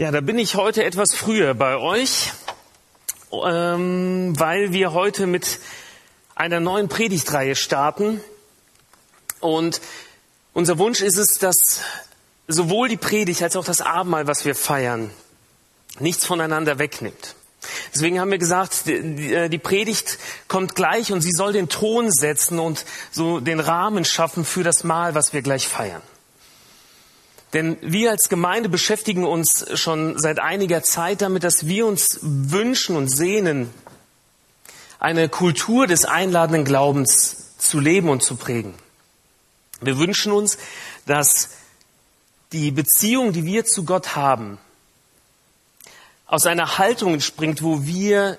Ja, da bin ich heute etwas früher bei euch, ähm, weil wir heute mit einer neuen Predigtreihe starten. Und unser Wunsch ist es, dass sowohl die Predigt als auch das Abendmahl, was wir feiern, nichts voneinander wegnimmt. Deswegen haben wir gesagt, die, äh, Predigt kommt gleich und sie soll den Ton setzen und so den Rahmen schaffen für das Mahl, was wir gleich feiern. Denn wir als Gemeinde beschäftigen uns schon seit einiger Zeit damit, dass wir uns wünschen und sehnen, eine Kultur des einladenden Glaubens zu leben und zu prägen. Wir wünschen uns, dass die Beziehung, die wir zu Gott haben, aus einer Haltung entspringt, wo wir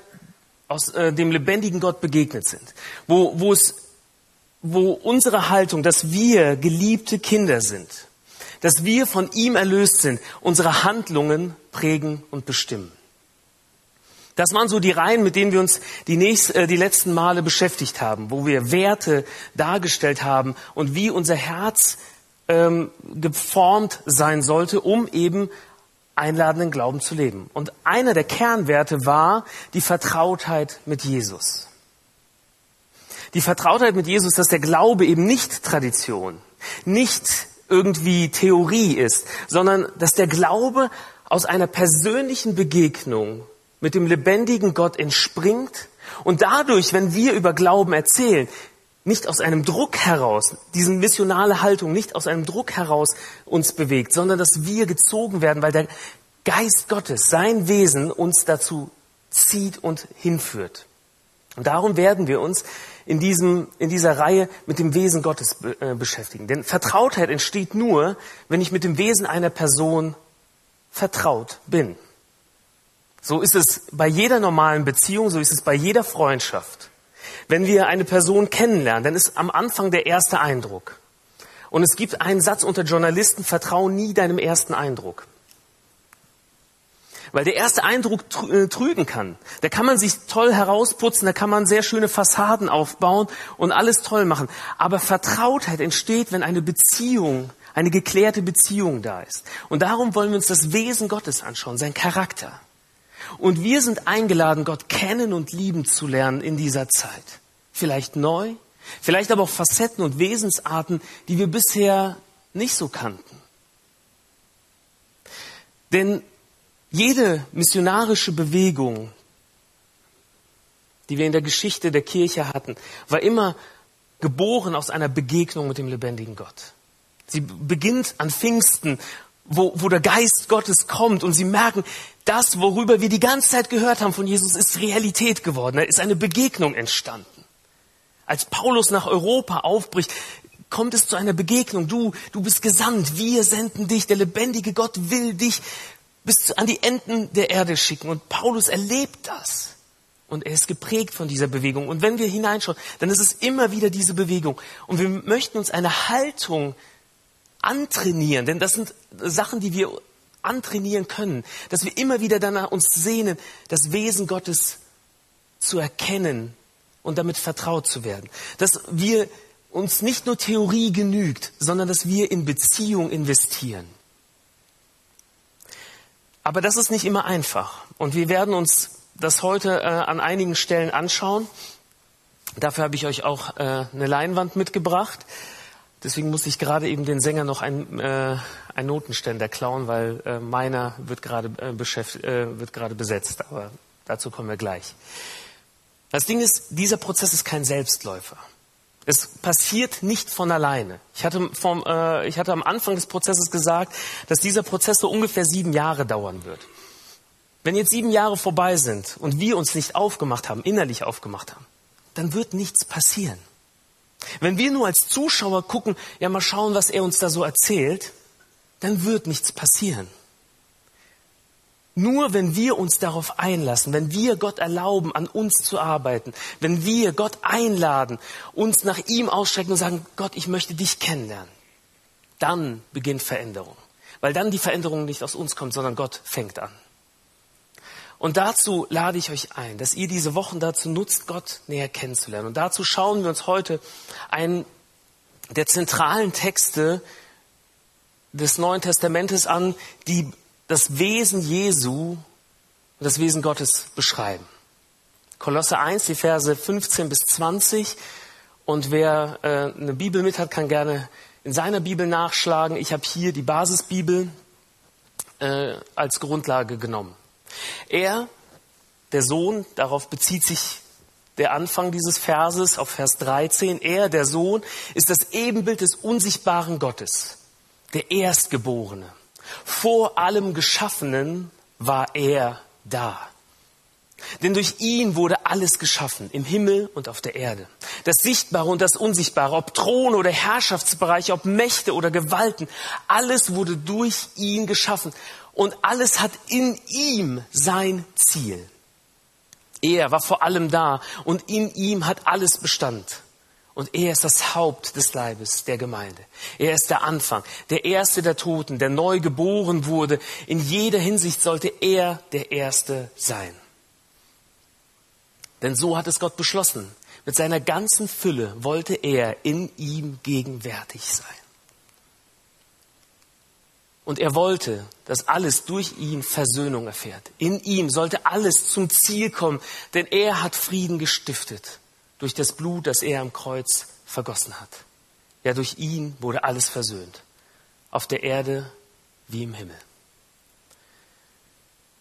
aus äh, dem lebendigen Gott begegnet sind, wo, wo es, wo unsere Haltung, dass wir geliebte Kinder sind, dass wir von ihm erlöst sind, unsere Handlungen prägen und bestimmen. Das waren so die Reihen, mit denen wir uns die, nächst, äh, die letzten Male beschäftigt haben, wo wir Werte dargestellt haben und wie unser Herz ähm, geformt sein sollte, um eben einladenden Glauben zu leben. Und einer der Kernwerte war die Vertrautheit mit Jesus. Die Vertrautheit mit Jesus, dass der Glaube eben nicht Tradition, nicht irgendwie Theorie ist, sondern dass der Glaube aus einer persönlichen Begegnung mit dem lebendigen Gott entspringt und dadurch, wenn wir über Glauben erzählen, nicht aus einem Druck heraus, diese missionale Haltung nicht aus einem Druck heraus uns bewegt, sondern dass wir gezogen werden, weil der Geist Gottes, sein Wesen uns dazu zieht und hinführt. Und darum werden wir uns in, diesem, in dieser Reihe mit dem Wesen Gottes äh, beschäftigen. Denn Vertrautheit entsteht nur, wenn ich mit dem Wesen einer Person vertraut bin. So ist es bei jeder normalen Beziehung, so ist es bei jeder Freundschaft. Wenn wir eine Person kennenlernen, dann ist am Anfang der erste Eindruck. Und es gibt einen Satz unter Journalisten, vertrau nie deinem ersten Eindruck. Weil der erste Eindruck äh, trügen kann. Da kann man sich toll herausputzen, da kann man sehr schöne Fassaden aufbauen und alles toll machen. Aber Vertrautheit entsteht, wenn eine Beziehung, eine geklärte Beziehung da ist. Und darum wollen wir uns das Wesen Gottes anschauen, sein Charakter. Und wir sind eingeladen, Gott kennen und lieben zu lernen in dieser Zeit. Vielleicht neu, vielleicht aber auch Facetten und Wesensarten, die wir bisher nicht so kannten. Denn jede missionarische Bewegung, die wir in der Geschichte der Kirche hatten, war immer geboren aus einer Begegnung mit dem lebendigen Gott. Sie beginnt an Pfingsten, wo, wo der Geist Gottes kommt und sie merken, das, worüber wir die ganze Zeit gehört haben von Jesus, ist Realität geworden. Da ist eine Begegnung entstanden. Als Paulus nach Europa aufbricht, kommt es zu einer Begegnung. Du, du bist gesandt. Wir senden dich. Der lebendige Gott will dich bis an die Enden der Erde schicken. Und Paulus erlebt das. Und er ist geprägt von dieser Bewegung. Und wenn wir hineinschauen, dann ist es immer wieder diese Bewegung. Und wir möchten uns eine Haltung antrainieren, denn das sind Sachen, die wir antrainieren können, dass wir immer wieder danach uns sehnen, das Wesen Gottes zu erkennen und damit vertraut zu werden. Dass wir uns nicht nur Theorie genügt, sondern dass wir in Beziehung investieren. Aber das ist nicht immer einfach. Und wir werden uns das heute äh, an einigen Stellen anschauen. Dafür habe ich euch auch äh, eine Leinwand mitgebracht. Deswegen muss ich gerade eben den Sänger noch ein, äh, ein Notenständer klauen, weil äh, meiner wird gerade äh, äh, wird gerade besetzt. Aber dazu kommen wir gleich. Das Ding ist, dieser Prozess ist kein Selbstläufer. Es passiert nicht von alleine. Ich hatte, vom, äh, ich hatte am Anfang des Prozesses gesagt, dass dieser Prozess so ungefähr sieben Jahre dauern wird. Wenn jetzt sieben Jahre vorbei sind und wir uns nicht aufgemacht haben, innerlich aufgemacht haben, dann wird nichts passieren. Wenn wir nur als Zuschauer gucken, ja mal schauen, was er uns da so erzählt, dann wird nichts passieren. Nur wenn wir uns darauf einlassen, wenn wir Gott erlauben, an uns zu arbeiten, wenn wir Gott einladen, uns nach ihm ausstrecken und sagen, Gott, ich möchte dich kennenlernen, dann beginnt Veränderung. Weil dann die Veränderung nicht aus uns kommt, sondern Gott fängt an. Und dazu lade ich euch ein, dass ihr diese Wochen dazu nutzt, Gott näher kennenzulernen. Und dazu schauen wir uns heute einen der zentralen Texte des Neuen Testamentes an, die das Wesen Jesu und das Wesen Gottes beschreiben. Kolosse 1, die Verse 15 bis 20. Und wer äh, eine Bibel mit hat, kann gerne in seiner Bibel nachschlagen. Ich habe hier die Basisbibel äh, als Grundlage genommen. Er, der Sohn, darauf bezieht sich der Anfang dieses Verses auf Vers 13. Er, der Sohn, ist das Ebenbild des unsichtbaren Gottes, der Erstgeborene. Vor allem Geschaffenen war er da. Denn durch ihn wurde alles geschaffen, im Himmel und auf der Erde. Das Sichtbare und das Unsichtbare, ob Throne oder Herrschaftsbereiche, ob Mächte oder Gewalten, alles wurde durch ihn geschaffen. Und alles hat in ihm sein Ziel. Er war vor allem da und in ihm hat alles Bestand. Und er ist das Haupt des Leibes der Gemeinde. Er ist der Anfang, der Erste der Toten, der neu geboren wurde. In jeder Hinsicht sollte er der Erste sein. Denn so hat es Gott beschlossen. Mit seiner ganzen Fülle wollte er in ihm gegenwärtig sein. Und er wollte, dass alles durch ihn Versöhnung erfährt. In ihm sollte alles zum Ziel kommen, denn er hat Frieden gestiftet durch das Blut, das er am Kreuz vergossen hat. Ja, durch ihn wurde alles versöhnt. Auf der Erde wie im Himmel.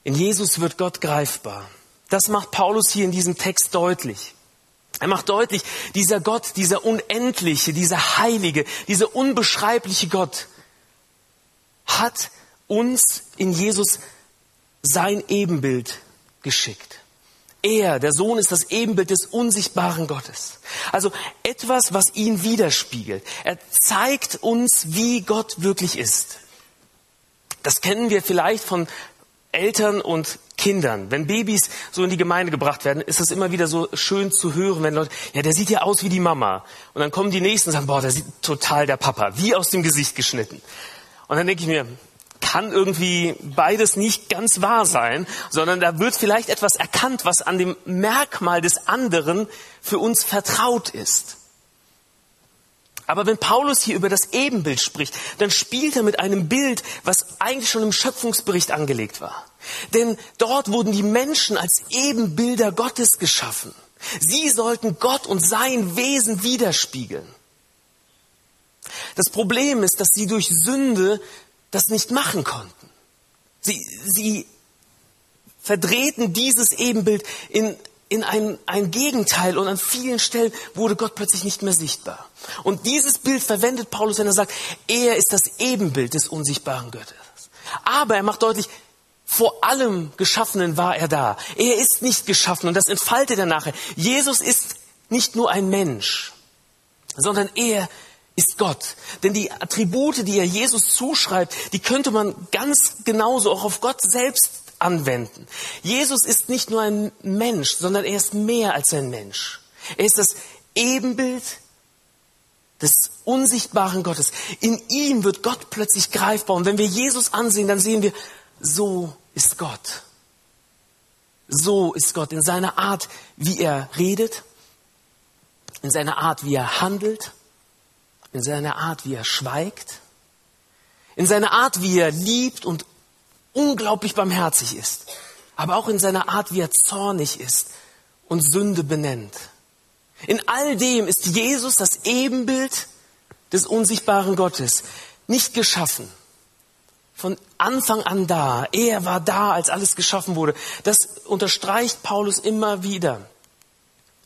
In Jesus wird Gott greifbar. Das macht Paulus hier in diesem Text deutlich. Er macht deutlich, dieser Gott, dieser unendliche, dieser heilige, dieser unbeschreibliche Gott hat uns in Jesus sein Ebenbild geschickt. Er, der Sohn, ist das Ebenbild des unsichtbaren Gottes. Also etwas, was ihn widerspiegelt. Er zeigt uns, wie Gott wirklich ist. Das kennen wir vielleicht von Eltern und Kindern. Wenn Babys so in die Gemeinde gebracht werden, ist es immer wieder so schön zu hören, wenn Leute, ja, der sieht ja aus wie die Mama. Und dann kommen die Nächsten und sagen, boah, der sieht total der Papa, wie aus dem Gesicht geschnitten. Und dann denke ich mir, kann irgendwie beides nicht ganz wahr sein, sondern da wird vielleicht etwas erkannt, was an dem Merkmal des anderen für uns vertraut ist. Aber wenn Paulus hier über das Ebenbild spricht, dann spielt er mit einem Bild, was eigentlich schon im Schöpfungsbericht angelegt war. Denn dort wurden die Menschen als Ebenbilder Gottes geschaffen. Sie sollten Gott und sein Wesen widerspiegeln. Das Problem ist, dass sie durch Sünde das nicht machen konnten. Sie, sie verdrehten dieses Ebenbild in in ein, ein Gegenteil und an vielen Stellen wurde Gott plötzlich nicht mehr sichtbar. Und dieses Bild verwendet Paulus, wenn er sagt, er ist das Ebenbild des unsichtbaren Gottes. Aber er macht deutlich, vor allem Geschaffenen war er da. Er ist nicht geschaffen und das entfaltet er nachher. Jesus ist nicht nur ein Mensch, sondern er ist Gott. Denn die Attribute, die er Jesus zuschreibt, die könnte man ganz genauso auch auf Gott selbst anwenden. Jesus ist nicht nur ein Mensch, sondern er ist mehr als ein Mensch. Er ist das Ebenbild des unsichtbaren Gottes. In ihm wird Gott plötzlich greifbar. Und wenn wir Jesus ansehen, dann sehen wir, so ist Gott. So ist Gott in seiner Art, wie er redet, in seiner Art, wie er handelt, in seiner Art, wie er schweigt, in seiner Art, wie er liebt und unglaublich barmherzig ist, aber auch in seiner Art, wie er zornig ist und Sünde benennt. In all dem ist Jesus das Ebenbild des unsichtbaren Gottes, nicht geschaffen. Von Anfang an da. Er war da, als alles geschaffen wurde. Das unterstreicht Paulus immer wieder.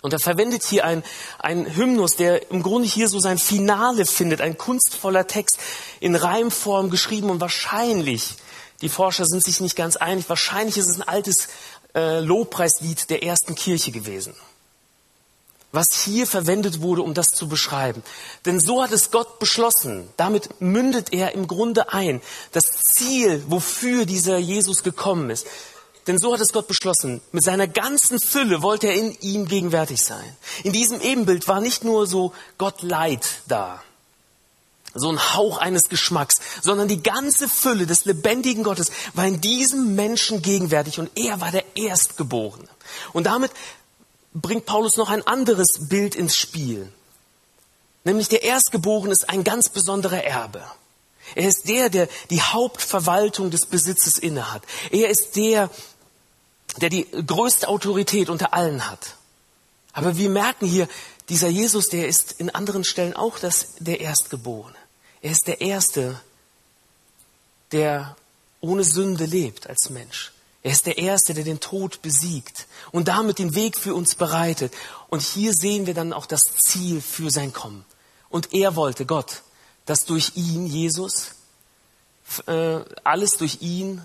Und er verwendet hier ein, ein Hymnus, der im Grunde hier so sein Finale findet, ein kunstvoller Text in Reimform geschrieben und wahrscheinlich die Forscher sind sich nicht ganz einig. Wahrscheinlich ist es ein altes äh, Lobpreislied der ersten Kirche gewesen, was hier verwendet wurde, um das zu beschreiben. Denn so hat es Gott beschlossen. Damit mündet er im Grunde ein, das Ziel, wofür dieser Jesus gekommen ist. Denn so hat es Gott beschlossen. Mit seiner ganzen Fülle wollte er in ihm gegenwärtig sein. In diesem Ebenbild war nicht nur so Gott Leid da, so ein Hauch eines Geschmacks, sondern die ganze Fülle des lebendigen Gottes war in diesem Menschen gegenwärtig und er war der Erstgeborene. Und damit bringt Paulus noch ein anderes Bild ins Spiel. Nämlich der Erstgeborene ist ein ganz besonderer Erbe. Er ist der, der die Hauptverwaltung des Besitzes innehat. Er ist der, der die größte Autorität unter allen hat. Aber wir merken hier, dieser Jesus, der ist in anderen Stellen auch das, der Erstgeborene. Er ist der Erste, der ohne Sünde lebt als Mensch. Er ist der Erste, der den Tod besiegt und damit den Weg für uns bereitet. Und hier sehen wir dann auch das Ziel für sein Kommen. Und er wollte, Gott, dass durch ihn, Jesus, äh, alles durch ihn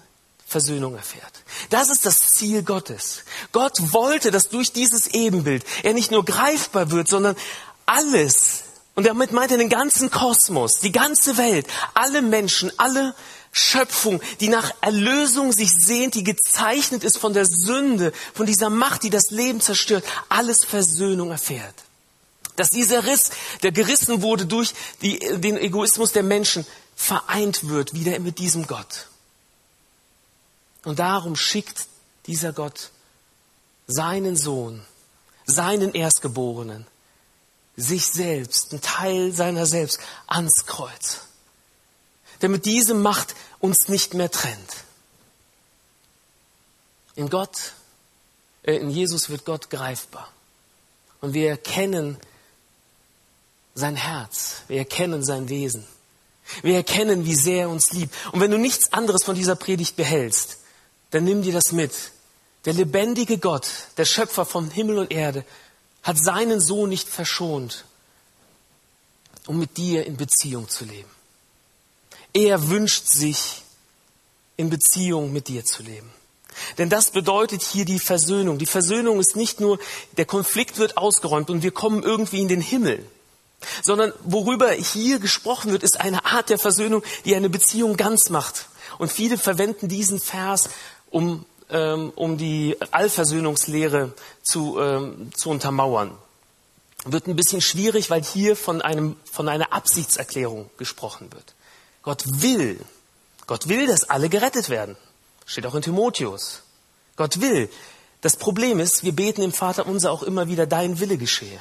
Versöhnung erfährt. Das ist das Ziel Gottes. Gott wollte, dass durch dieses Ebenbild er nicht nur greifbar wird, sondern alles, und damit meint er den ganzen Kosmos, die ganze Welt, alle Menschen, alle Schöpfung, die nach Erlösung sich sehnt, die gezeichnet ist von der Sünde, von dieser Macht, die das Leben zerstört, alles Versöhnung erfährt. Dass dieser Riss, der gerissen wurde durch die, den Egoismus der Menschen, vereint wird wieder mit diesem Gott. Und darum schickt dieser Gott seinen Sohn, seinen Erstgeborenen, sich selbst, einen Teil seiner selbst ans Kreuz. Damit diese Macht uns nicht mehr trennt. In Gott, äh, in Jesus wird Gott greifbar. Und wir erkennen sein Herz, wir erkennen sein Wesen. Wir erkennen, wie sehr er uns liebt. Und wenn du nichts anderes von dieser Predigt behältst, dann nimm dir das mit. Der lebendige Gott, der Schöpfer von Himmel und Erde, hat seinen Sohn nicht verschont, um mit dir in Beziehung zu leben. Er wünscht sich, in Beziehung mit dir zu leben. Denn das bedeutet hier die Versöhnung. Die Versöhnung ist nicht nur, der Konflikt wird ausgeräumt und wir kommen irgendwie in den Himmel, sondern worüber hier gesprochen wird, ist eine Art der Versöhnung, die eine Beziehung ganz macht. Und viele verwenden diesen Vers, um, ähm, um die Allversöhnungslehre zu, ähm, zu untermauern. Wird ein bisschen schwierig, weil hier von, einem, von einer Absichtserklärung gesprochen wird. Gott will, Gott will, dass alle gerettet werden. Steht auch in Timotheus. Gott will. Das Problem ist, wir beten im Vater unser auch immer wieder, dein Wille geschehe.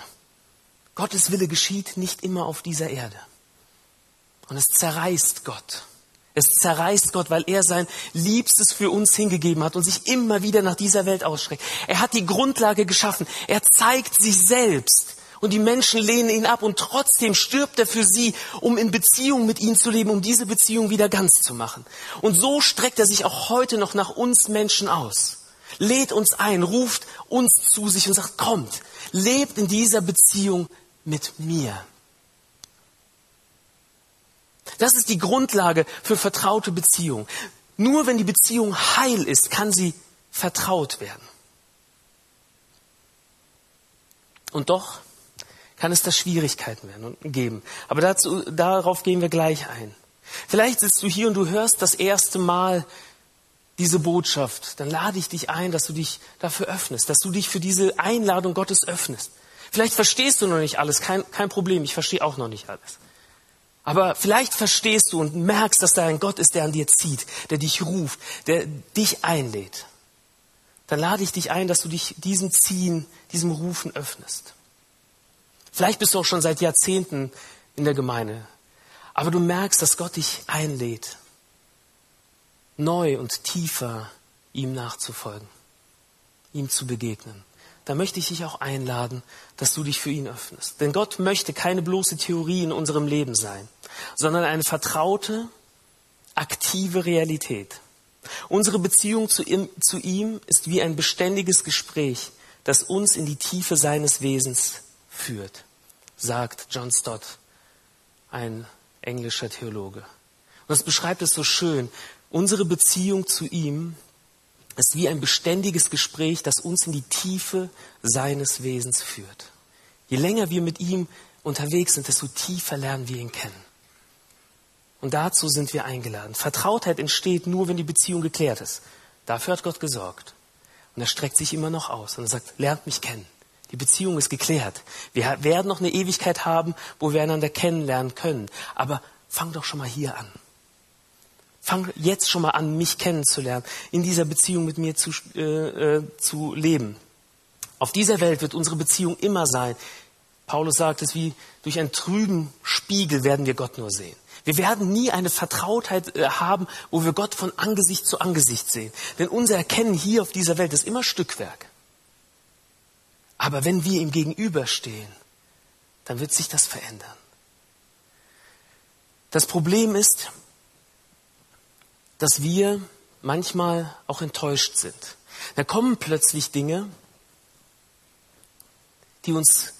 Gottes Wille geschieht nicht immer auf dieser Erde. Und es zerreißt Gott. Es zerreißt Gott, weil er sein Liebstes für uns hingegeben hat und sich immer wieder nach dieser Welt ausstreckt. Er hat die Grundlage geschaffen. Er zeigt sich selbst. Und die Menschen lehnen ihn ab und trotzdem stirbt er für sie, um in Beziehung mit ihnen zu leben, um diese Beziehung wieder ganz zu machen. Und so streckt er sich auch heute noch nach uns Menschen aus. Lädt uns ein, ruft uns zu sich und sagt, kommt, lebt in dieser Beziehung mit mir. Das ist die Grundlage für vertraute Beziehung. Nur wenn die Beziehung heil ist, kann sie vertraut werden. Und doch kann es da Schwierigkeiten werden und geben. Aber dazu, darauf gehen wir gleich ein. Vielleicht sitzt du hier und du hörst das erste Mal diese Botschaft. Dann lade ich dich ein, dass du dich dafür öffnest, dass du dich für diese Einladung Gottes öffnest. Vielleicht verstehst du noch nicht alles, kein, kein Problem, ich verstehe auch noch nicht alles. Aber vielleicht verstehst du und merkst, dass da ein Gott ist, der an dir zieht, der dich ruft, der dich einlädt. Dann lade ich dich ein, dass du dich diesem Ziehen, diesem Rufen öffnest. Vielleicht bist du auch schon seit Jahrzehnten in der Gemeinde, aber du merkst, dass Gott dich einlädt, neu und tiefer ihm nachzufolgen, ihm zu begegnen da möchte ich dich auch einladen, dass du dich für ihn öffnest. Denn Gott möchte keine bloße Theorie in unserem Leben sein, sondern eine vertraute, aktive Realität. Unsere Beziehung zu ihm, zu ihm ist wie ein beständiges Gespräch, das uns in die Tiefe seines Wesens führt, sagt John Stott, ein englischer Theologe. Und das beschreibt es so schön. Unsere Beziehung zu ihm ist wie ein beständiges Gespräch, das uns in die Tiefe seines Wesens führt. Je länger wir mit ihm unterwegs sind, desto tiefer lernen wir ihn kennen. Und dazu sind wir eingeladen. Vertrautheit entsteht nur, wenn die Beziehung geklärt ist. Dafür hat Gott gesorgt. Und er streckt sich immer noch aus und er sagt, lernt mich kennen. Die Beziehung ist geklärt. Wir werden noch eine Ewigkeit haben, wo wir einander kennenlernen können. Aber fang doch schon mal hier an. Fang jetzt schon mal an, mich kennenzulernen, in dieser Beziehung mit mir zu, äh, äh, zu leben. Auf dieser Welt wird unsere Beziehung immer sein. Paulus sagt es wie durch einen trüben Spiegel werden wir Gott nur sehen. Wir werden nie eine Vertrautheit äh, haben, wo wir Gott von Angesicht zu Angesicht sehen. Denn unser Erkennen hier auf dieser Welt ist immer Stückwerk. Aber wenn wir ihm gegenüberstehen, dann wird sich das verändern. Das Problem ist, dass wir manchmal auch enttäuscht sind. Da kommen plötzlich Dinge, die uns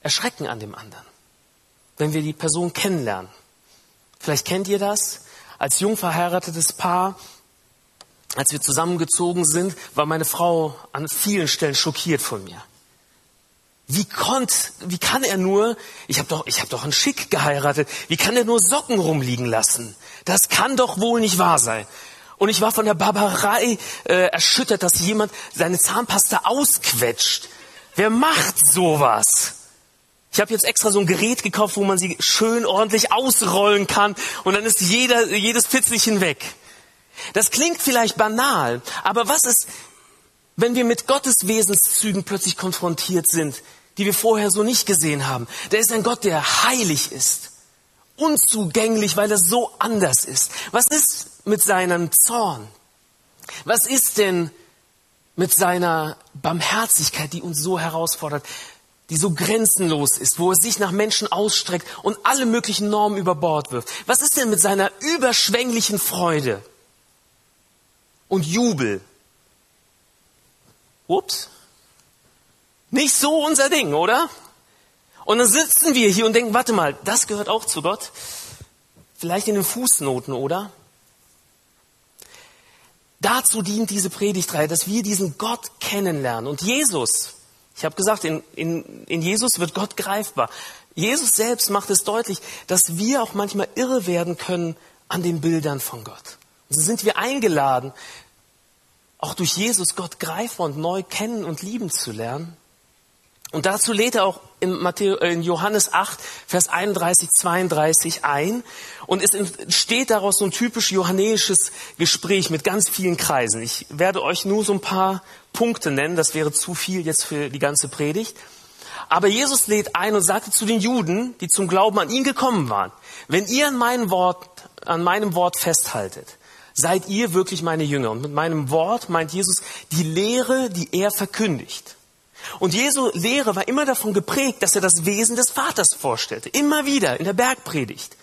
erschrecken an dem anderen, wenn wir die Person kennenlernen. Vielleicht kennt ihr das. Als jung verheiratetes Paar, als wir zusammengezogen sind, war meine Frau an vielen Stellen schockiert von mir. Wie konnt, wie kann er nur, ich habe doch, ich habe doch einen Schick geheiratet, wie kann er nur Socken rumliegen lassen? Das kann doch wohl nicht wahr sein. Und ich war von der Barbarei äh, erschüttert, dass jemand seine Zahnpasta ausquetscht. Wer macht sowas? Ich habe jetzt extra so ein Gerät gekauft, wo man sie schön ordentlich ausrollen kann und dann ist jeder, jedes Fitzelchen weg. Das klingt vielleicht banal, aber was ist, wenn wir mit Gottes Wesenszügen plötzlich konfrontiert sind, die wir vorher so nicht gesehen haben? Der ist ein Gott, der heilig ist, unzugänglich, weil er so anders ist. Was ist mit seinem Zorn? Was ist denn mit seiner Barmherzigkeit, die uns so herausfordert? die so grenzenlos ist, wo er sich nach Menschen ausstreckt und alle möglichen Normen über Bord wirft. Was ist denn mit seiner überschwänglichen Freude und Jubel? Ups. Nicht so unser Ding, oder? Und dann sitzen wir hier und denken, warte mal, das gehört auch zu Gott. Vielleicht in den Fußnoten, oder? Dazu dient diese Predigtreihe, dass wir diesen Gott kennenlernen. Und Jesus, ich habe gesagt, in, in, in Jesus wird Gott greifbar. Jesus selbst macht es deutlich, dass wir auch manchmal irre werden können an den Bildern von Gott. Und so sind wir eingeladen, auch durch Jesus Gott greifbar und neu kennen und lieben zu lernen. Und dazu lädt er auch in, Matthäus, äh, in Johannes 8, Vers 31, 32 ein. Und es entsteht daraus so ein typisch johannäisches Gespräch mit ganz vielen Kreisen. Ich werde euch nur so ein paar Punkte nennen, das wäre zu viel jetzt für die ganze Predigt. Aber Jesus lädt ein und sagte zu den Juden, die zum Glauben an ihn gekommen waren, wenn ihr an, meinem Wort, an meinem Wort festhaltet, seid ihr wirklich meine Jünger. Und mit meinem Wort meint Jesus die Lehre, die er verkündigt. Und Jesu Lehre war immer davon geprägt, dass er das Wesen des Vaters vorstellte. Immer wieder in der Bergpredigt.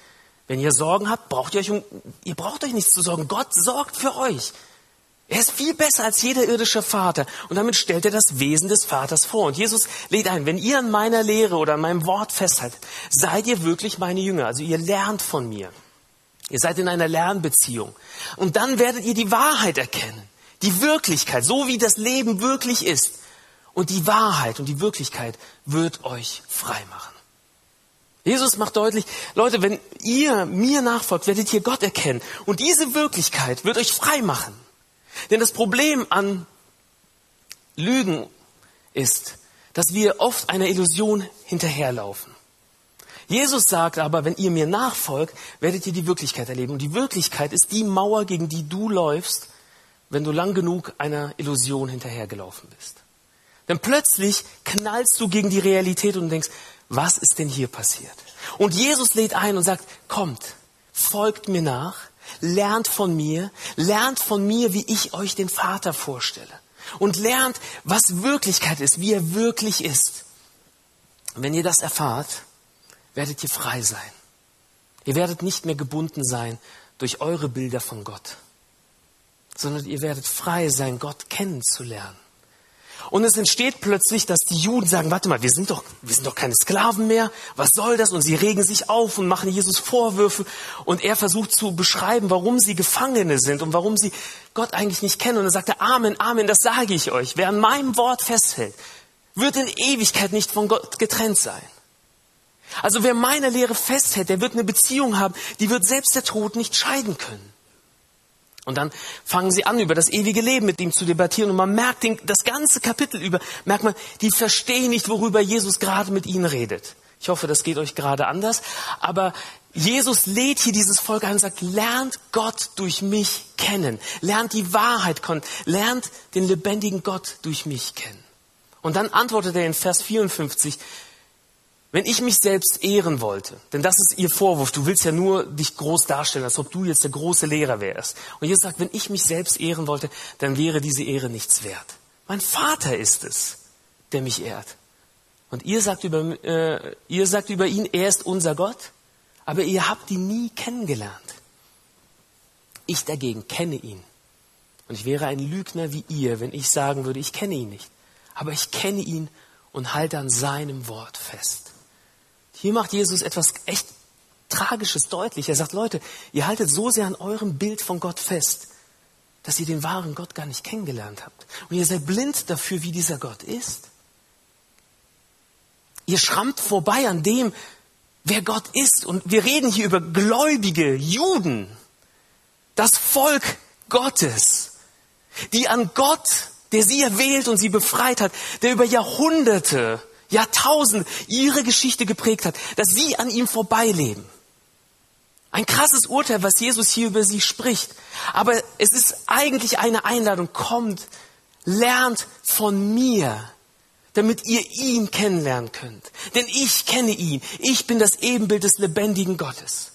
Wenn ihr Sorgen habt, braucht ihr euch um, ihr braucht euch nichts zu sorgen. Gott sorgt für euch. Er ist viel besser als jeder irdische Vater. Und damit stellt er das Wesen des Vaters vor. Und Jesus lädt ein, wenn ihr an meiner Lehre oder an meinem Wort festhaltet, seid ihr wirklich meine Jünger. Also ihr lernt von mir. Ihr seid in einer Lernbeziehung. Und dann werdet ihr die Wahrheit erkennen. Die Wirklichkeit, so wie das Leben wirklich ist. Und die Wahrheit und die Wirklichkeit wird euch frei machen. Jesus macht deutlich, Leute, wenn ihr mir nachfolgt, werdet ihr Gott erkennen. Und diese Wirklichkeit wird euch frei machen. Denn das Problem an Lügen ist, dass wir oft einer Illusion hinterherlaufen. Jesus sagt aber, wenn ihr mir nachfolgt, werdet ihr die Wirklichkeit erleben. Und die Wirklichkeit ist die Mauer, gegen die du läufst, wenn du lang genug einer Illusion hinterhergelaufen bist. Denn plötzlich knallst du gegen die Realität und denkst, was ist denn hier passiert? Und Jesus lädt ein und sagt, kommt, folgt mir nach, lernt von mir, lernt von mir, wie ich euch den Vater vorstelle. Und lernt, was Wirklichkeit ist, wie er wirklich ist. wenn ihr das erfahrt, werdet ihr frei sein. Ihr werdet nicht mehr gebunden sein durch eure Bilder von Gott, sondern ihr werdet frei sein, Gott kennenzulernen. Und es entsteht plötzlich, dass die Juden sagen, warte mal, wir sind doch, wir sind doch keine Sklaven mehr. Was soll das? Und sie regen sich auf und machen Jesus Vorwürfe. Und er versucht zu beschreiben, warum sie Gefangene sind und warum sie Gott eigentlich nicht kennen. Und er sagte, Amen, Amen, das sage ich euch. Wer an meinem Wort festhält, wird in Ewigkeit nicht von Gott getrennt sein. Also wer meiner Lehre festhält, der wird eine Beziehung haben, die wird selbst der Tod nicht scheiden können. Und dann fangen sie an, über das ewige Leben mit ihm zu debattieren. Und man merkt das ganze Kapitel über, merkt man, die verstehen nicht, worüber Jesus gerade mit ihnen redet. Ich hoffe, das geht euch gerade anders. Aber Jesus lädt hier dieses Volk ein und sagt, lernt Gott durch mich kennen. Lernt die Wahrheit kennen. Lernt den lebendigen Gott durch mich kennen. Und dann antwortet er in Vers 54, wenn ich mich selbst ehren wollte, denn das ist ihr Vorwurf, du willst ja nur dich groß darstellen, als ob du jetzt der große Lehrer wärst. Und Jesus sagt, wenn ich mich selbst ehren wollte, dann wäre diese Ehre nichts wert. Mein Vater ist es, der mich ehrt. Und ihr sagt über, äh, ihr sagt über ihn, er ist unser Gott, aber ihr habt ihn nie kennengelernt. Ich dagegen kenne ihn. Und ich wäre ein Lügner wie ihr, wenn ich sagen würde, ich kenne ihn nicht. Aber ich kenne ihn und halte an seinem Wort fest. Hier macht Jesus etwas echt Tragisches deutlich. Er sagt, Leute, ihr haltet so sehr an eurem Bild von Gott fest, dass ihr den wahren Gott gar nicht kennengelernt habt. Und ihr seid blind dafür, wie dieser Gott ist. Ihr schrammt vorbei an dem, wer Gott ist. Und wir reden hier über gläubige Juden, das Volk Gottes, die an Gott, der sie erwählt und sie befreit hat, der über Jahrhunderte Jahrtausende ihre Geschichte geprägt hat, dass sie an ihm vorbeileben. Ein krasses Urteil, was Jesus hier über sie spricht. Aber es ist eigentlich eine Einladung. Kommt, lernt von mir, damit ihr ihn kennenlernen könnt. Denn ich kenne ihn. Ich bin das Ebenbild des lebendigen Gottes.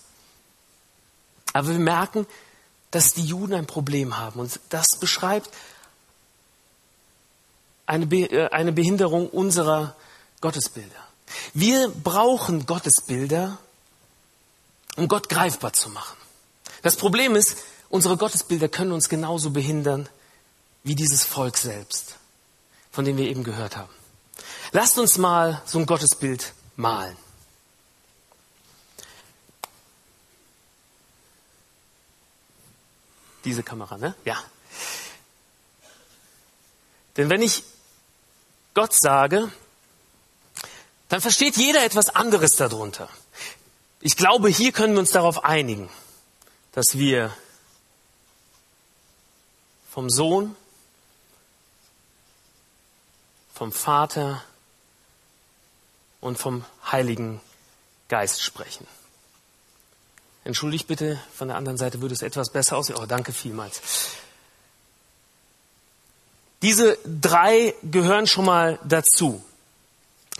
Aber wir merken, dass die Juden ein Problem haben. Und das beschreibt eine, äh, eine Behinderung unserer Gottesbilder. Wir brauchen Gottesbilder, um Gott greifbar zu machen. Das Problem ist, unsere Gottesbilder können uns genauso behindern wie dieses Volk selbst, von dem wir eben gehört haben. Lasst uns mal so ein Gottesbild malen. Diese Kamera, ne? Ja. Denn wenn ich Gott sage, dann versteht jeder etwas anderes darunter. Ich glaube, hier können wir uns darauf einigen, dass wir vom Sohn, vom Vater und vom Heiligen Geist sprechen. Entschuldigt bitte, von der anderen Seite würde es etwas besser aussehen. Oh, danke vielmals. Diese drei gehören schon mal dazu.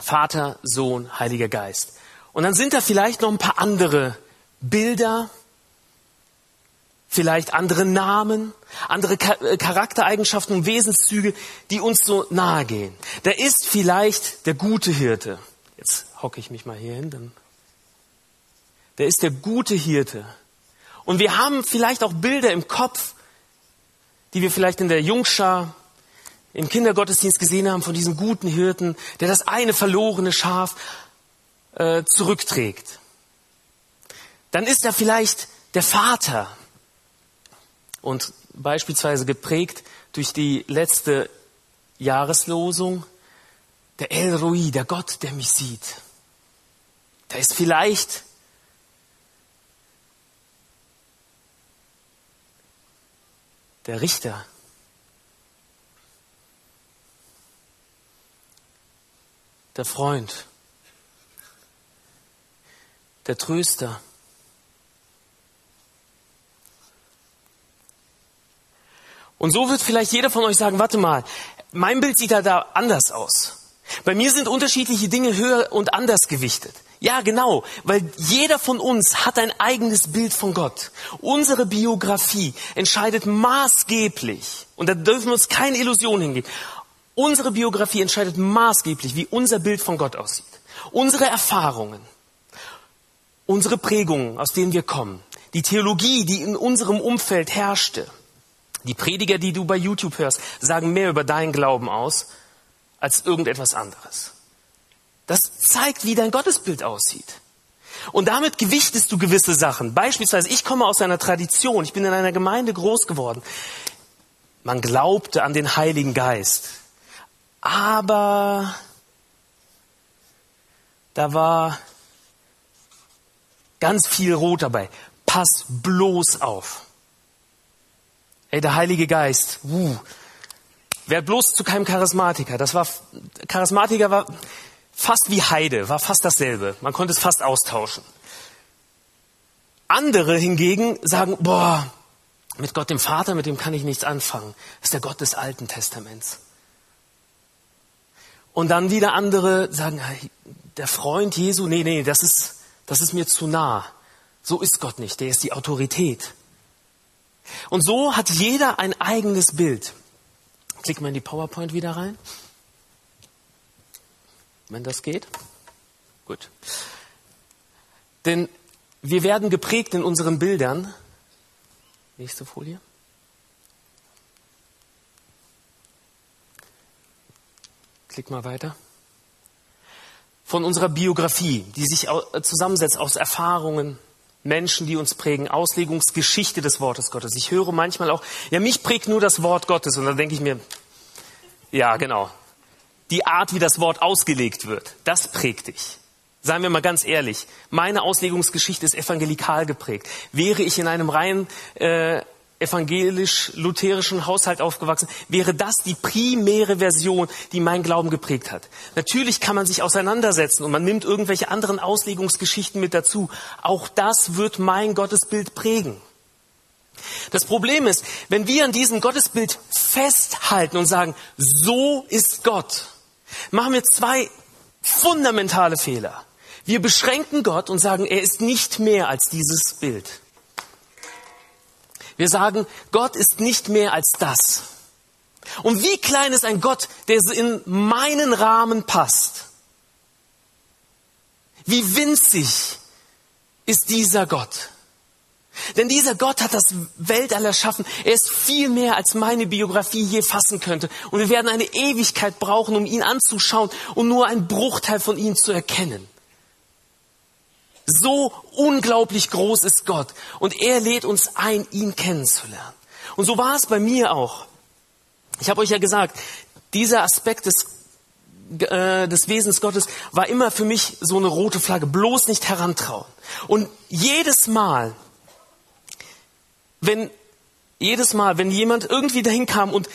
Vater, Sohn, Heiliger Geist. Und dann sind da vielleicht noch ein paar andere Bilder, vielleicht andere Namen, andere äh, Charaktereigenschaften und Wesenszüge, die uns so nahe gehen. Da ist vielleicht der gute Hirte. Jetzt hocke ich mich mal hier hin. Der ist der gute Hirte. Und wir haben vielleicht auch Bilder im Kopf, die wir vielleicht in der Jungschar im Kindergottesdienst gesehen haben von diesem guten Hirten, der das eine verlorene Schaf äh, zurückträgt. Dann ist er vielleicht der Vater und beispielsweise geprägt durch die letzte Jahreslosung, der El Roi, der Gott, der mich sieht. Da ist vielleicht der Richter, der Freund, der Tröster. Und so wird vielleicht jeder von euch sagen, warte mal, mein Bild sieht da anders aus. Bei mir sind unterschiedliche Dinge höher und anders gewichtet. Ja, genau, weil jeder von uns hat ein eigenes Bild von Gott. Unsere Biografie entscheidet maßgeblich, und da dürfen wir uns keine Illusion hingeben, Unsere Biografie entscheidet maßgeblich, wie unser Bild von Gott aussieht. Unsere Erfahrungen, unsere Prägungen, aus denen wir kommen, die Theologie, die in unserem Umfeld herrschte, die Prediger, die du bei YouTube hörst, sagen mehr über deinen Glauben aus als irgendetwas anderes. Das zeigt, wie dein Gottesbild aussieht. Und damit gewichtest du gewisse Sachen. Beispielsweise, ich komme aus einer Tradition, ich bin in einer Gemeinde groß geworden. Man glaubte an den Heiligen Geist aber da war ganz viel Rot dabei. Pass bloß auf. Ey, der Heilige Geist, uh, werd bloß zu keinem Charismatiker. Das war, Charismatiker war fast wie Heide, war fast dasselbe. Man konnte es fast austauschen. Andere hingegen sagen, boah, mit Gott dem Vater, mit dem kann ich nichts anfangen. Das ist der Gott des Alten Testaments. Und dann wieder andere sagen, der Freund Jesu, nee, nee, das ist, das ist mir zu nah. So ist Gott nicht, der ist die Autorität. Und so hat jeder ein eigenes Bild. Klick mal in die PowerPoint wieder rein. Wenn das geht. Gut. Denn wir werden geprägt in unseren Bildern. Nächste Folie. Klick mal weiter. Von unserer Biografie, die sich zusammensetzt aus Erfahrungen, Menschen, die uns prägen, Auslegungsgeschichte des Wortes Gottes. Ich höre manchmal auch, ja, mich prägt nur das Wort Gottes. Und dann denke ich mir, ja, genau. Die Art, wie das Wort ausgelegt wird, das prägt dich. Seien wir mal ganz ehrlich, meine Auslegungsgeschichte ist evangelikal geprägt. Wäre ich in einem rein äh, evangelisch-lutherischen Haushalt aufgewachsen, wäre das die primäre Version, die mein Glauben geprägt hat. Natürlich kann man sich auseinandersetzen und man nimmt irgendwelche anderen Auslegungsgeschichten mit dazu. Auch das wird mein Gottesbild prägen. Das Problem ist, wenn wir an diesem Gottesbild festhalten und sagen, so ist Gott, machen wir zwei fundamentale Fehler. Wir beschränken Gott und sagen, er ist nicht mehr als dieses Bild. Wir sagen, Gott ist nicht mehr als das. Und wie klein ist ein Gott, der in meinen Rahmen passt? Wie winzig ist dieser Gott? Denn dieser Gott hat das Weltall erschaffen. Er ist viel mehr, als meine Biografie je fassen könnte. Und wir werden eine Ewigkeit brauchen, um ihn anzuschauen und nur einen Bruchteil von ihm zu erkennen. So unglaublich groß ist Gott. Und er lädt uns ein, ihn kennenzulernen. Und so war es bei mir auch. Ich habe euch ja gesagt, dieser Aspekt des, äh, des Wesens Gottes war immer für mich so eine rote Flagge. Bloß nicht herantrauen. Und jedes Mal, wenn, jedes Mal, wenn jemand irgendwie dahin kam und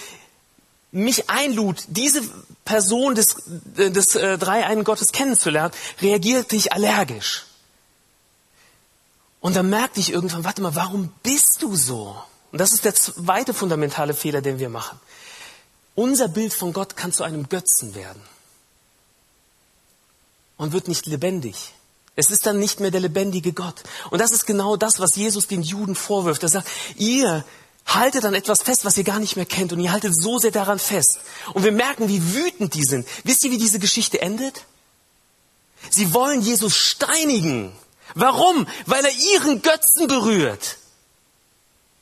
mich einlud, diese Person des, des äh, Dreieinen Gottes kennenzulernen, reagierte ich allergisch. Und dann merkte ich irgendwann, warte mal, warum bist du so? Und das ist der zweite fundamentale Fehler, den wir machen. Unser Bild von Gott kann zu einem Götzen werden und wird nicht lebendig. Es ist dann nicht mehr der lebendige Gott. Und das ist genau das, was Jesus den Juden vorwirft. Er sagt, ihr haltet an etwas fest, was ihr gar nicht mehr kennt und ihr haltet so sehr daran fest. Und wir merken, wie wütend die sind. Wisst ihr, wie diese Geschichte endet? Sie wollen Jesus steinigen. Warum? Weil er ihren Götzen berührt.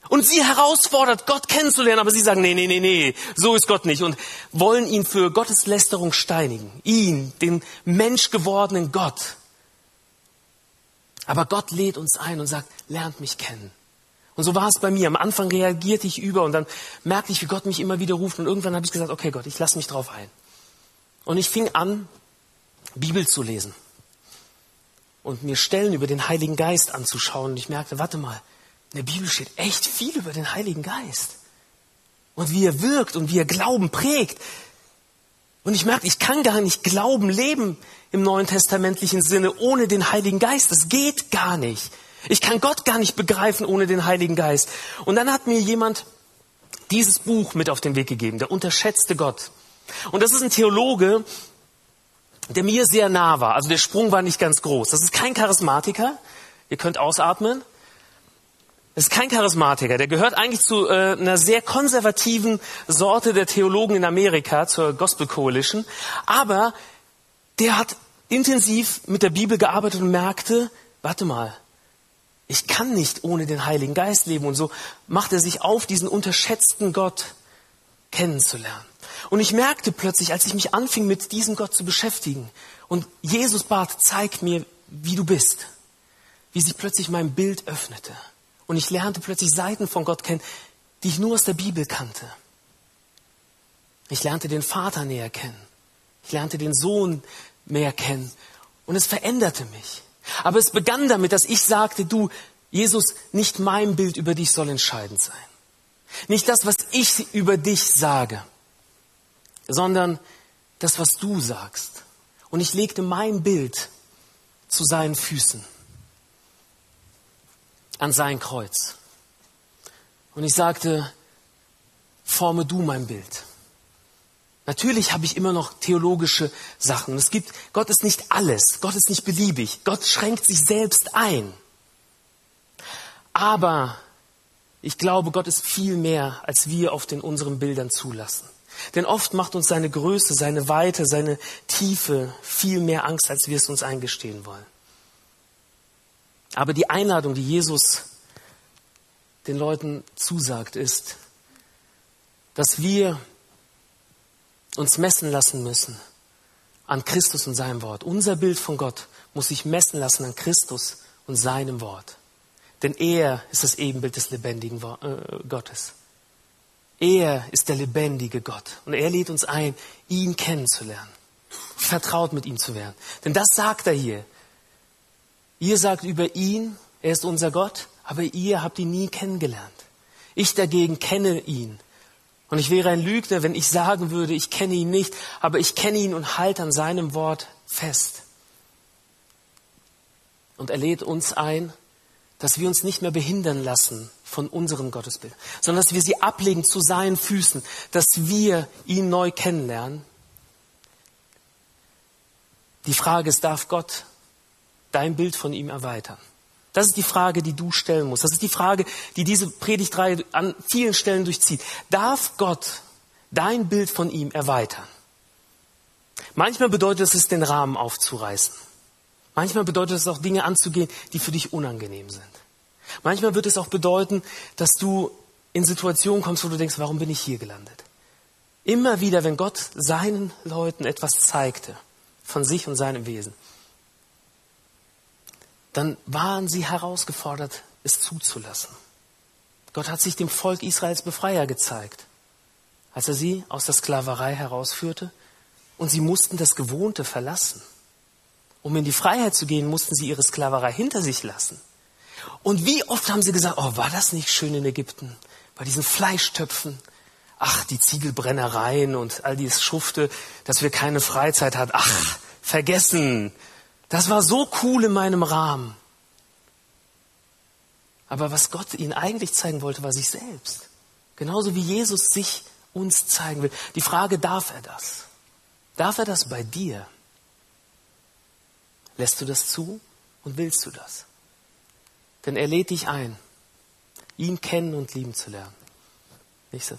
Und sie herausfordert, Gott kennenzulernen, aber sie sagen, nee, nee, nee, nee, so ist Gott nicht und wollen ihn für Gottes Lästerung steinigen. Ihn, den menschgewordenen Gott. Aber Gott lädt uns ein und sagt, lernt mich kennen. Und so war es bei mir. Am Anfang reagierte ich über und dann merkte ich, wie Gott mich immer wieder ruft und irgendwann habe ich gesagt, okay Gott, ich lasse mich drauf ein. Und ich fing an, Bibel zu lesen und mir Stellen über den Heiligen Geist anzuschauen. Und ich merkte, warte mal, in der Bibel steht echt viel über den Heiligen Geist. Und wie er wirkt und wie er Glauben prägt. Und ich merkte, ich kann gar nicht Glauben leben im neuen testamentlichen Sinne ohne den Heiligen Geist. Das geht gar nicht. Ich kann Gott gar nicht begreifen ohne den Heiligen Geist. Und dann hat mir jemand dieses Buch mit auf den Weg gegeben, der unterschätzte Gott. Und das ist ein Theologe, der mir sehr nah war. Also der Sprung war nicht ganz groß. Das ist kein Charismatiker. Ihr könnt ausatmen. Das ist kein Charismatiker. Der gehört eigentlich zu äh, einer sehr konservativen Sorte der Theologen in Amerika, zur Gospel Coalition. Aber der hat intensiv mit der Bibel gearbeitet und merkte, warte mal, ich kann nicht ohne den Heiligen Geist leben. Und so macht er sich auf, diesen unterschätzten Gott kennenzulernen. Und ich merkte plötzlich, als ich mich anfing, mit diesem Gott zu beschäftigen und Jesus bat, zeig mir, wie du bist, wie sich plötzlich mein Bild öffnete. Und ich lernte plötzlich Seiten von Gott kennen, die ich nur aus der Bibel kannte. Ich lernte den Vater näher kennen. Ich lernte den Sohn mehr kennen. Und es veränderte mich. Aber es begann damit, dass ich sagte, du, Jesus, nicht mein Bild über dich soll entscheidend sein. Nicht das, was ich über dich sage, sondern das, was du sagst. Und ich legte mein Bild zu seinen Füßen, an sein Kreuz. Und ich sagte, forme du mein Bild. Natürlich habe ich immer noch theologische Sachen. Es gibt, Gott ist nicht alles. Gott ist nicht beliebig. Gott schränkt sich selbst ein. Aber ich glaube, Gott ist viel mehr, als wir auf den unseren Bildern zulassen. Denn oft macht uns seine Größe, seine Weite, seine Tiefe viel mehr Angst, als wir es uns eingestehen wollen. Aber die Einladung, die Jesus den Leuten zusagt, ist, dass wir uns messen lassen müssen an Christus und seinem Wort. Unser Bild von Gott muss sich messen lassen an Christus und seinem Wort. Denn er ist das Ebenbild des lebendigen äh, Gottes. Er ist der lebendige Gott. Und er lädt uns ein, ihn kennenzulernen. Vertraut mit ihm zu werden. Denn das sagt er hier. Ihr sagt über ihn, er ist unser Gott, aber ihr habt ihn nie kennengelernt. Ich dagegen kenne ihn. Und ich wäre ein Lügner, wenn ich sagen würde, ich kenne ihn nicht, aber ich kenne ihn und halte an seinem Wort fest. Und er lädt uns ein, dass wir uns nicht mehr behindern lassen von unserem Gottesbild, sondern dass wir sie ablegen zu seinen Füßen, dass wir ihn neu kennenlernen. Die Frage ist, darf Gott dein Bild von ihm erweitern? Das ist die Frage, die du stellen musst. Das ist die Frage, die diese Predigtreihe an vielen Stellen durchzieht. Darf Gott dein Bild von ihm erweitern? Manchmal bedeutet es, den Rahmen aufzureißen. Manchmal bedeutet es auch, Dinge anzugehen, die für dich unangenehm sind. Manchmal wird es auch bedeuten, dass du in Situationen kommst, wo du denkst, warum bin ich hier gelandet? Immer wieder, wenn Gott seinen Leuten etwas zeigte von sich und seinem Wesen, dann waren sie herausgefordert, es zuzulassen. Gott hat sich dem Volk Israels Befreier gezeigt, als er sie aus der Sklaverei herausführte, und sie mussten das Gewohnte verlassen. Um in die Freiheit zu gehen, mussten sie ihre Sklaverei hinter sich lassen. Und wie oft haben sie gesagt, oh, war das nicht schön in Ägypten? Bei diesen Fleischtöpfen. Ach, die Ziegelbrennereien und all dieses Schufte, dass wir keine Freizeit hatten. Ach, vergessen. Das war so cool in meinem Rahmen. Aber was Gott ihnen eigentlich zeigen wollte, war sich selbst. Genauso wie Jesus sich uns zeigen will. Die Frage, darf er das? Darf er das bei dir? Lässt du das zu und willst du das? Denn er lädt dich ein, ihn kennen und lieben zu lernen. Nicht so?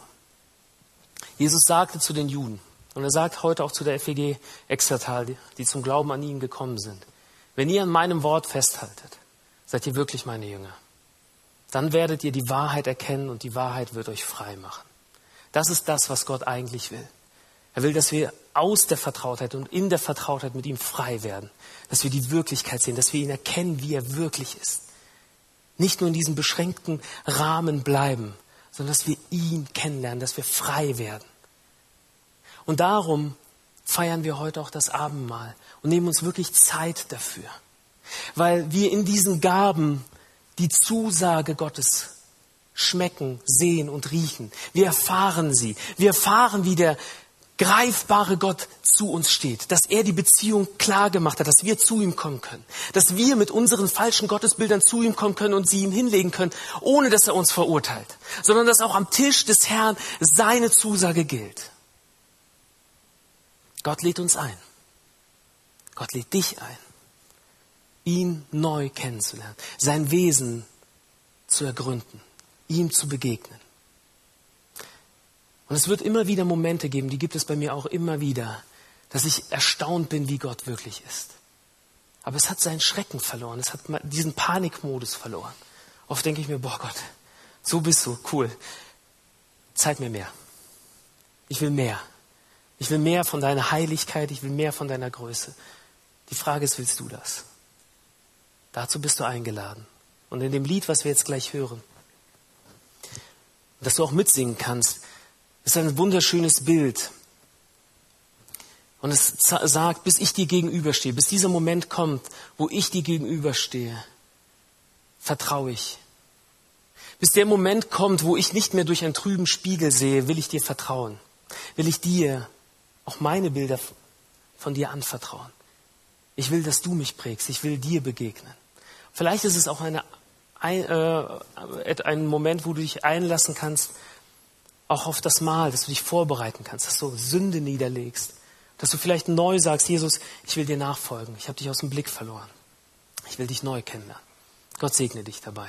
Jesus sagte zu den Juden, und er sagt heute auch zu der FEG Exertal, die, die zum Glauben an ihn gekommen sind, wenn ihr an meinem Wort festhaltet, seid ihr wirklich meine Jünger. Dann werdet ihr die Wahrheit erkennen und die Wahrheit wird euch frei machen. Das ist das, was Gott eigentlich will. Er will, dass wir aus der Vertrautheit und in der Vertrautheit mit ihm frei werden, dass wir die Wirklichkeit sehen, dass wir ihn erkennen, wie er wirklich ist. Nicht nur in diesem beschränkten Rahmen bleiben, sondern dass wir ihn kennenlernen, dass wir frei werden. Und darum feiern wir heute auch das Abendmahl und nehmen uns wirklich Zeit dafür, weil wir in diesen Gaben die Zusage Gottes schmecken, sehen und riechen. Wir erfahren sie. Wir erfahren, wie der greifbare Gott zu uns steht, dass er die Beziehung klar gemacht hat, dass wir zu ihm kommen können, dass wir mit unseren falschen Gottesbildern zu ihm kommen können und sie ihm hinlegen können, ohne dass er uns verurteilt, sondern dass auch am Tisch des Herrn seine Zusage gilt. Gott lädt uns ein. Gott lädt dich ein, ihn neu kennenzulernen, sein Wesen zu ergründen, ihm zu begegnen. Und es wird immer wieder Momente geben, die gibt es bei mir auch immer wieder, dass ich erstaunt bin, wie Gott wirklich ist. Aber es hat seinen Schrecken verloren, es hat diesen Panikmodus verloren. Oft denke ich mir, boah Gott, so bist du, cool. Zeig mir mehr. Ich will mehr. Ich will mehr von deiner Heiligkeit, ich will mehr von deiner Größe. Die Frage ist, willst du das? Dazu bist du eingeladen. Und in dem Lied, was wir jetzt gleich hören, dass du auch mitsingen kannst, ist ein wunderschönes Bild. Und es sagt, bis ich dir gegenüberstehe, bis dieser Moment kommt, wo ich dir gegenüberstehe, vertraue ich. Bis der Moment kommt, wo ich nicht mehr durch einen trüben Spiegel sehe, will ich dir vertrauen. Will ich dir auch meine Bilder von dir anvertrauen. Ich will, dass du mich prägst. Ich will dir begegnen. Vielleicht ist es auch eine, ein, äh, ein Moment, wo du dich einlassen kannst auch auf das Mal, dass du dich vorbereiten kannst, dass du Sünde niederlegst, dass du vielleicht neu sagst, Jesus, ich will dir nachfolgen, ich habe dich aus dem Blick verloren, ich will dich neu kennenlernen. Gott segne dich dabei.